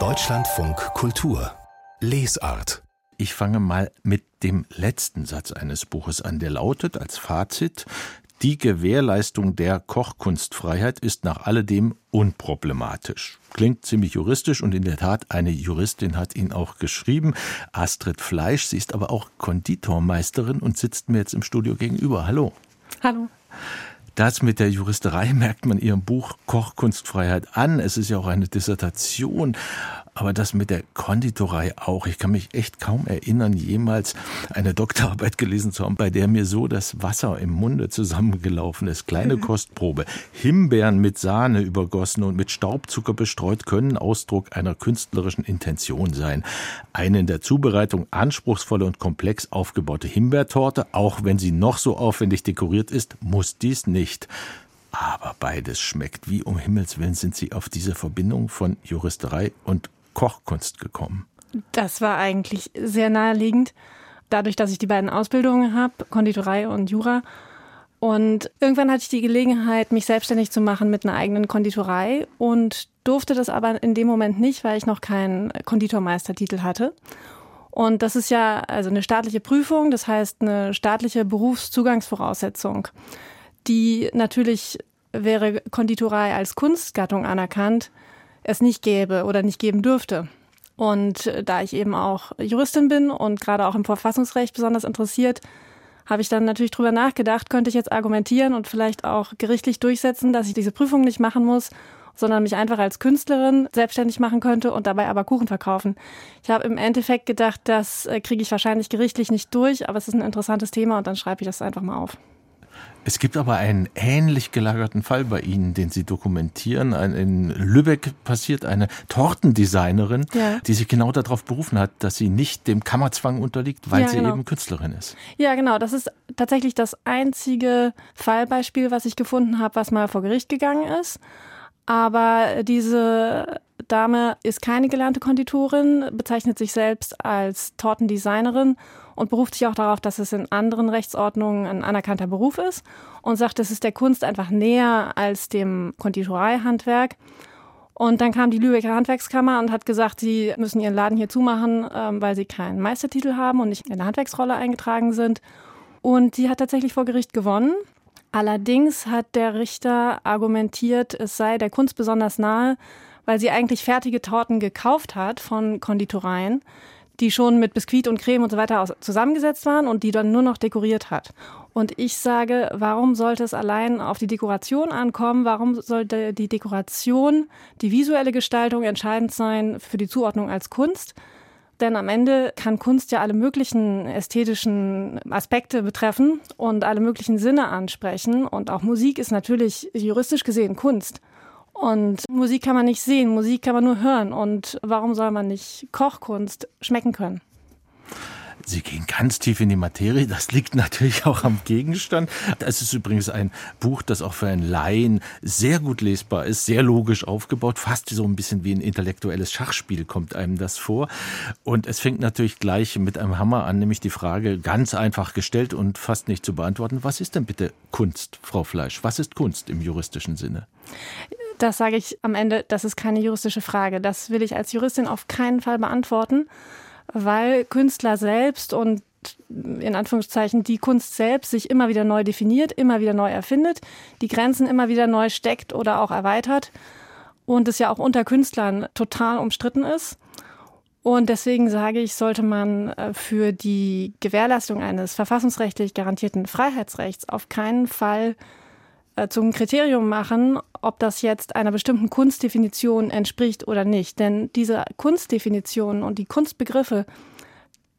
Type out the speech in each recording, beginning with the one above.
Deutschlandfunk Kultur Lesart ich fange mal mit dem letzten Satz eines Buches an, der lautet als Fazit, die Gewährleistung der Kochkunstfreiheit ist nach alledem unproblematisch. Klingt ziemlich juristisch und in der Tat, eine Juristin hat ihn auch geschrieben. Astrid Fleisch, sie ist aber auch Konditormeisterin und sitzt mir jetzt im Studio gegenüber. Hallo. Hallo. Das mit der Juristerei merkt man ihrem Buch Kochkunstfreiheit an. Es ist ja auch eine Dissertation. Aber das mit der Konditorei auch. Ich kann mich echt kaum erinnern, jemals eine Doktorarbeit gelesen zu haben, bei der mir so das Wasser im Munde zusammengelaufen ist. Kleine mhm. Kostprobe. Himbeeren mit Sahne übergossen und mit Staubzucker bestreut können Ausdruck einer künstlerischen Intention sein. Eine in der Zubereitung anspruchsvolle und komplex aufgebaute Himbeertorte, auch wenn sie noch so aufwendig dekoriert ist, muss dies nicht. Aber beides schmeckt. Wie um Himmels Willen sind Sie auf diese Verbindung von Juristerei und Kochkunst gekommen? Das war eigentlich sehr naheliegend, dadurch, dass ich die beiden Ausbildungen habe, Konditorei und Jura. Und irgendwann hatte ich die Gelegenheit, mich selbstständig zu machen mit einer eigenen Konditorei und durfte das aber in dem Moment nicht, weil ich noch keinen Konditormeistertitel hatte. Und das ist ja also eine staatliche Prüfung, das heißt eine staatliche Berufszugangsvoraussetzung, die natürlich wäre Konditorei als Kunstgattung anerkannt, es nicht gäbe oder nicht geben dürfte. Und äh, da ich eben auch Juristin bin und gerade auch im Verfassungsrecht besonders interessiert, habe ich dann natürlich drüber nachgedacht, könnte ich jetzt argumentieren und vielleicht auch gerichtlich durchsetzen, dass ich diese Prüfung nicht machen muss, sondern mich einfach als Künstlerin selbstständig machen könnte und dabei aber Kuchen verkaufen. Ich habe im Endeffekt gedacht, das äh, kriege ich wahrscheinlich gerichtlich nicht durch, aber es ist ein interessantes Thema und dann schreibe ich das einfach mal auf. Es gibt aber einen ähnlich gelagerten Fall bei Ihnen, den Sie dokumentieren. In Lübeck passiert eine Tortendesignerin, ja. die sich genau darauf berufen hat, dass sie nicht dem Kammerzwang unterliegt, weil ja, sie genau. eben Künstlerin ist. Ja, genau. Das ist tatsächlich das einzige Fallbeispiel, was ich gefunden habe, was mal vor Gericht gegangen ist. Aber diese Dame ist keine gelernte Konditorin, bezeichnet sich selbst als Tortendesignerin und beruft sich auch darauf, dass es in anderen Rechtsordnungen ein anerkannter Beruf ist und sagt, es ist der Kunst einfach näher als dem Konditoreihandwerk. Und dann kam die Lübecker Handwerkskammer und hat gesagt, sie müssen ihren Laden hier zumachen, ähm, weil sie keinen Meistertitel haben und nicht in der Handwerksrolle eingetragen sind. Und sie hat tatsächlich vor Gericht gewonnen. Allerdings hat der Richter argumentiert, es sei der Kunst besonders nahe, weil sie eigentlich fertige Torten gekauft hat von Konditoreien, die schon mit Biskuit und Creme und so weiter zusammengesetzt waren und die dann nur noch dekoriert hat. Und ich sage, warum sollte es allein auf die Dekoration ankommen? Warum sollte die Dekoration, die visuelle Gestaltung entscheidend sein für die Zuordnung als Kunst? Denn am Ende kann Kunst ja alle möglichen ästhetischen Aspekte betreffen und alle möglichen Sinne ansprechen. Und auch Musik ist natürlich juristisch gesehen Kunst. Und Musik kann man nicht sehen, Musik kann man nur hören. Und warum soll man nicht Kochkunst schmecken können? Sie gehen ganz tief in die Materie. Das liegt natürlich auch am Gegenstand. Das ist übrigens ein Buch, das auch für einen Laien sehr gut lesbar ist, sehr logisch aufgebaut. Fast so ein bisschen wie ein intellektuelles Schachspiel kommt einem das vor. Und es fängt natürlich gleich mit einem Hammer an, nämlich die Frage ganz einfach gestellt und fast nicht zu beantworten. Was ist denn bitte Kunst, Frau Fleisch? Was ist Kunst im juristischen Sinne? Das sage ich am Ende, das ist keine juristische Frage. Das will ich als Juristin auf keinen Fall beantworten weil Künstler selbst und in Anführungszeichen die Kunst selbst sich immer wieder neu definiert, immer wieder neu erfindet, die Grenzen immer wieder neu steckt oder auch erweitert und es ja auch unter Künstlern total umstritten ist. Und deswegen sage ich, sollte man äh, für die Gewährleistung eines verfassungsrechtlich garantierten Freiheitsrechts auf keinen Fall äh, zum Kriterium machen, ob das jetzt einer bestimmten Kunstdefinition entspricht oder nicht. Denn diese Kunstdefinitionen und die Kunstbegriffe,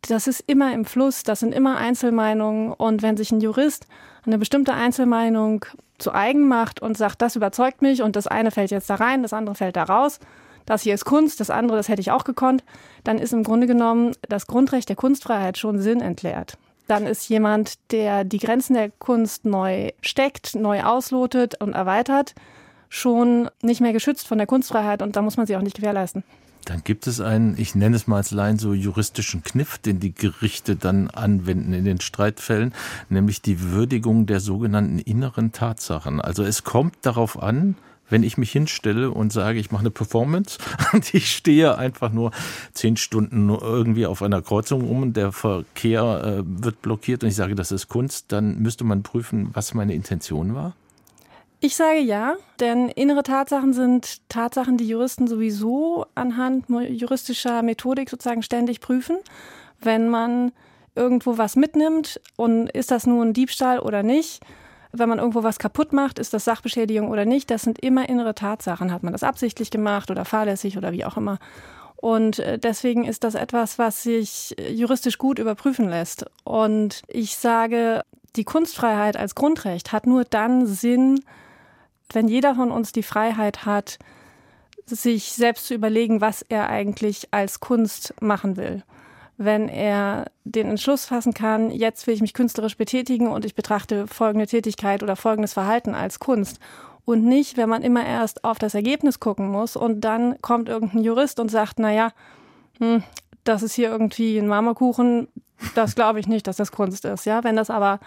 das ist immer im Fluss, das sind immer Einzelmeinungen. Und wenn sich ein Jurist eine bestimmte Einzelmeinung zu eigen macht und sagt, das überzeugt mich und das eine fällt jetzt da rein, das andere fällt da raus, das hier ist Kunst, das andere, das hätte ich auch gekonnt, dann ist im Grunde genommen das Grundrecht der Kunstfreiheit schon sinnentleert dann ist jemand, der die Grenzen der Kunst neu steckt, neu auslotet und erweitert, schon nicht mehr geschützt von der Kunstfreiheit und da muss man sie auch nicht gewährleisten. Dann gibt es einen, ich nenne es mal als Laien so juristischen Kniff, den die Gerichte dann anwenden in den Streitfällen, nämlich die Würdigung der sogenannten inneren Tatsachen. Also es kommt darauf an, wenn ich mich hinstelle und sage, ich mache eine Performance und ich stehe einfach nur zehn Stunden irgendwie auf einer Kreuzung um und der Verkehr äh, wird blockiert und ich sage, das ist Kunst, dann müsste man prüfen, was meine Intention war? Ich sage ja, denn innere Tatsachen sind Tatsachen, die Juristen sowieso anhand juristischer Methodik sozusagen ständig prüfen. Wenn man irgendwo was mitnimmt und ist das nun ein Diebstahl oder nicht, wenn man irgendwo was kaputt macht, ist das Sachbeschädigung oder nicht, das sind immer innere Tatsachen. Hat man das absichtlich gemacht oder fahrlässig oder wie auch immer. Und äh, deswegen ist das etwas, was sich juristisch gut überprüfen lässt. Und ich sage, die Kunstfreiheit als Grundrecht hat nur dann Sinn, wenn jeder von uns die Freiheit hat, sich selbst zu überlegen, was er eigentlich als Kunst machen will wenn er den Entschluss fassen kann, jetzt will ich mich künstlerisch betätigen und ich betrachte folgende Tätigkeit oder folgendes Verhalten als Kunst. Und nicht, wenn man immer erst auf das Ergebnis gucken muss und dann kommt irgendein Jurist und sagt, na ja, hm, das ist hier irgendwie ein Marmorkuchen, das glaube ich nicht, dass das Kunst ist. Ja, wenn das aber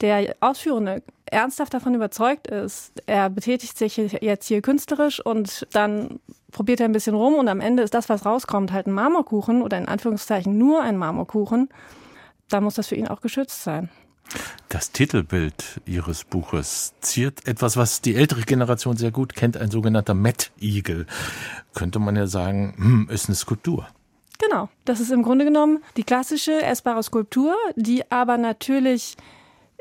der Ausführende ernsthaft davon überzeugt ist, er betätigt sich jetzt hier künstlerisch und dann probiert er ein bisschen rum und am Ende ist das, was rauskommt, halt ein Marmorkuchen oder in Anführungszeichen nur ein Marmorkuchen, dann muss das für ihn auch geschützt sein. Das Titelbild Ihres Buches ziert etwas, was die ältere Generation sehr gut kennt, ein sogenannter Mettigel. Könnte man ja sagen, hm, ist eine Skulptur. Genau, das ist im Grunde genommen die klassische essbare Skulptur, die aber natürlich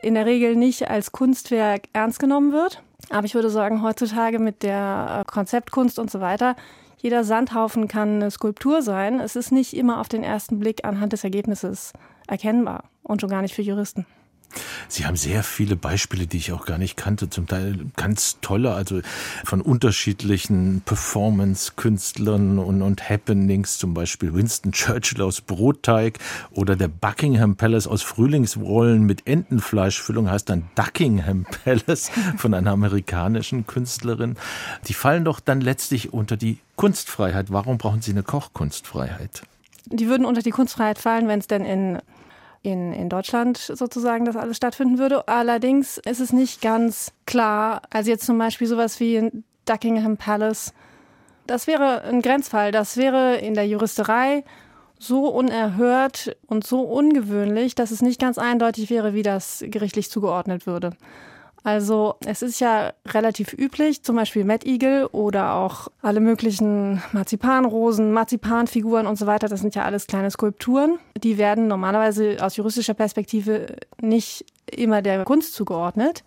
in der Regel nicht als Kunstwerk ernst genommen wird. Aber ich würde sagen, heutzutage mit der äh, Konzeptkunst und so weiter, jeder Sandhaufen kann eine Skulptur sein. Es ist nicht immer auf den ersten Blick anhand des Ergebnisses erkennbar und schon gar nicht für Juristen. Sie haben sehr viele Beispiele, die ich auch gar nicht kannte, zum Teil ganz tolle, also von unterschiedlichen Performance-Künstlern und, und Happenings, zum Beispiel Winston Churchill aus Brotteig oder der Buckingham Palace aus Frühlingsrollen mit Entenfleischfüllung, heißt dann Duckingham Palace von einer amerikanischen Künstlerin. Die fallen doch dann letztlich unter die Kunstfreiheit. Warum brauchen Sie eine Kochkunstfreiheit? Die würden unter die Kunstfreiheit fallen, wenn es denn in in, in Deutschland sozusagen das alles stattfinden würde. Allerdings ist es nicht ganz klar, also jetzt zum Beispiel sowas wie in Duckingham Palace, das wäre ein Grenzfall. Das wäre in der Juristerei so unerhört und so ungewöhnlich, dass es nicht ganz eindeutig wäre, wie das gerichtlich zugeordnet würde. Also es ist ja relativ üblich, zum Beispiel Eagle oder auch alle möglichen Marzipanrosen, Marzipanfiguren und so weiter. Das sind ja alles kleine Skulpturen. Die werden normalerweise aus juristischer Perspektive nicht immer der Kunst zugeordnet.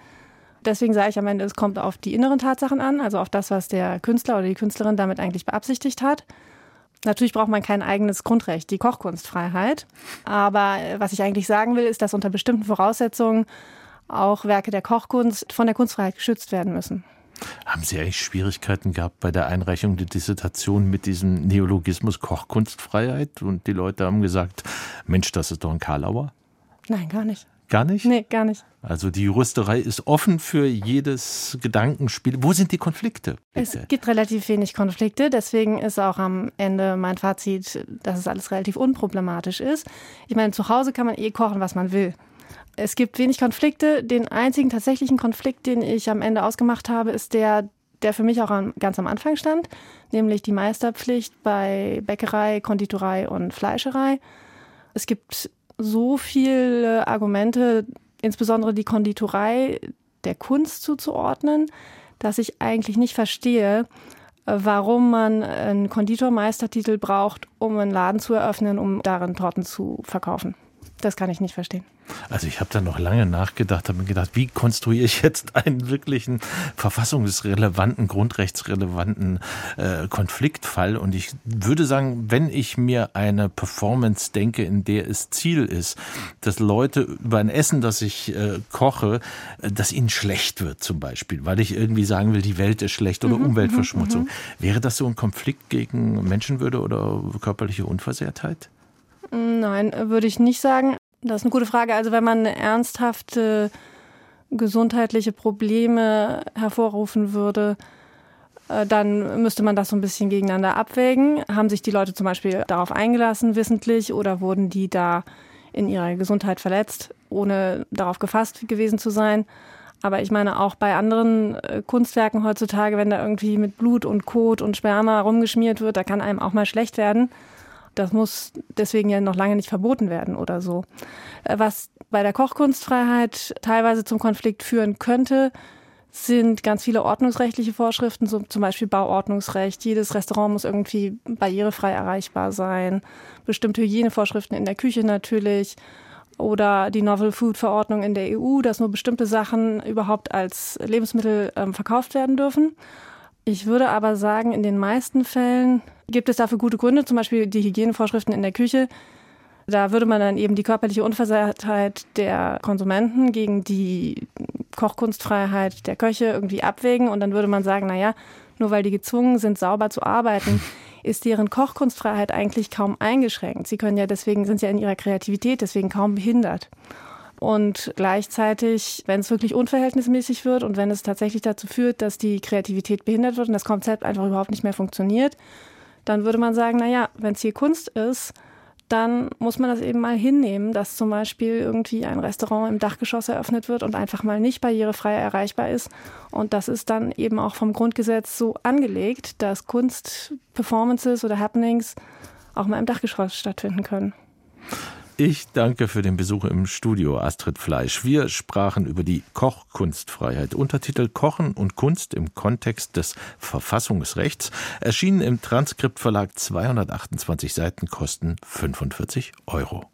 Deswegen sage ich am Ende, es kommt auf die inneren Tatsachen an, also auf das, was der Künstler oder die Künstlerin damit eigentlich beabsichtigt hat. Natürlich braucht man kein eigenes Grundrecht, die Kochkunstfreiheit. Aber was ich eigentlich sagen will, ist, dass unter bestimmten Voraussetzungen auch Werke der Kochkunst von der Kunstfreiheit geschützt werden müssen. Haben Sie eigentlich Schwierigkeiten gehabt bei der Einreichung der Dissertation mit diesem Neologismus Kochkunstfreiheit? Und die Leute haben gesagt, Mensch, das ist doch ein Karlauer? Nein, gar nicht. Gar nicht? Nee, gar nicht. Also die Juristerei ist offen für jedes Gedankenspiel. Wo sind die Konflikte? Bitte? Es gibt relativ wenig Konflikte. Deswegen ist auch am Ende mein Fazit, dass es alles relativ unproblematisch ist. Ich meine, zu Hause kann man eh kochen, was man will. Es gibt wenig Konflikte. Den einzigen tatsächlichen Konflikt, den ich am Ende ausgemacht habe, ist der, der für mich auch am, ganz am Anfang stand, nämlich die Meisterpflicht bei Bäckerei, Konditorei und Fleischerei. Es gibt so viele Argumente, insbesondere die Konditorei der Kunst zuzuordnen, dass ich eigentlich nicht verstehe, warum man einen Konditormeistertitel braucht, um einen Laden zu eröffnen, um darin Torten zu verkaufen. Das kann ich nicht verstehen. Also ich habe da noch lange nachgedacht, habe mir gedacht, wie konstruiere ich jetzt einen wirklichen verfassungsrelevanten, grundrechtsrelevanten äh, Konfliktfall? Und ich würde sagen, wenn ich mir eine Performance denke, in der es Ziel ist, dass Leute über ein Essen, das ich äh, koche, dass ihnen schlecht wird zum Beispiel, weil ich irgendwie sagen will, die Welt ist schlecht oder mhm, Umweltverschmutzung. Mhm, mhm. Wäre das so ein Konflikt gegen Menschenwürde oder körperliche Unversehrtheit? Nein, würde ich nicht sagen. Das ist eine gute Frage. Also wenn man ernsthafte gesundheitliche Probleme hervorrufen würde, äh, dann müsste man das so ein bisschen gegeneinander abwägen. Haben sich die Leute zum Beispiel darauf eingelassen, wissentlich, oder wurden die da in ihrer Gesundheit verletzt, ohne darauf gefasst gewesen zu sein? Aber ich meine, auch bei anderen äh, Kunstwerken heutzutage, wenn da irgendwie mit Blut und Kot und Sperma rumgeschmiert wird, da kann einem auch mal schlecht werden. Das muss deswegen ja noch lange nicht verboten werden oder so. Äh, was bei der Kochkunstfreiheit teilweise zum Konflikt führen könnte, sind ganz viele ordnungsrechtliche Vorschriften, so zum Beispiel Bauordnungsrecht. Jedes Restaurant muss irgendwie barrierefrei erreichbar sein. Bestimmte Hygienevorschriften in der Küche natürlich. Oder die Novel Food Verordnung in der EU, dass nur bestimmte Sachen überhaupt als Lebensmittel ähm, verkauft werden dürfen. Ich würde aber sagen, in den meisten Fällen gibt es dafür gute Gründe, zum Beispiel die Hygienevorschriften in der Küche. Da würde man dann eben die körperliche Unversehrtheit der Konsumenten gegen die Kochkunstfreiheit der Köche irgendwie abwägen und dann würde man sagen, naja, nur weil die gezwungen sind, sauber zu arbeiten, ist deren Kochkunstfreiheit eigentlich kaum eingeschränkt. Sie können ja deswegen, sind ja in ihrer Kreativität deswegen kaum behindert. Und gleichzeitig, wenn es wirklich unverhältnismäßig wird und wenn es tatsächlich dazu führt, dass die Kreativität behindert wird und das Konzept einfach überhaupt nicht mehr funktioniert, dann würde man sagen, naja, wenn es hier Kunst ist, dann muss man das eben mal hinnehmen, dass zum Beispiel irgendwie ein Restaurant im Dachgeschoss eröffnet wird und einfach mal nicht barrierefrei erreichbar ist. Und das ist dann eben auch vom Grundgesetz so angelegt, dass Kunst, Performances oder Happenings auch mal im Dachgeschoss stattfinden können. Ich danke für den Besuch im Studio, Astrid Fleisch. Wir sprachen über die Kochkunstfreiheit. Untertitel Kochen und Kunst im Kontext des Verfassungsrechts. Erschienen im Transkriptverlag 228 Seiten, kosten 45 Euro.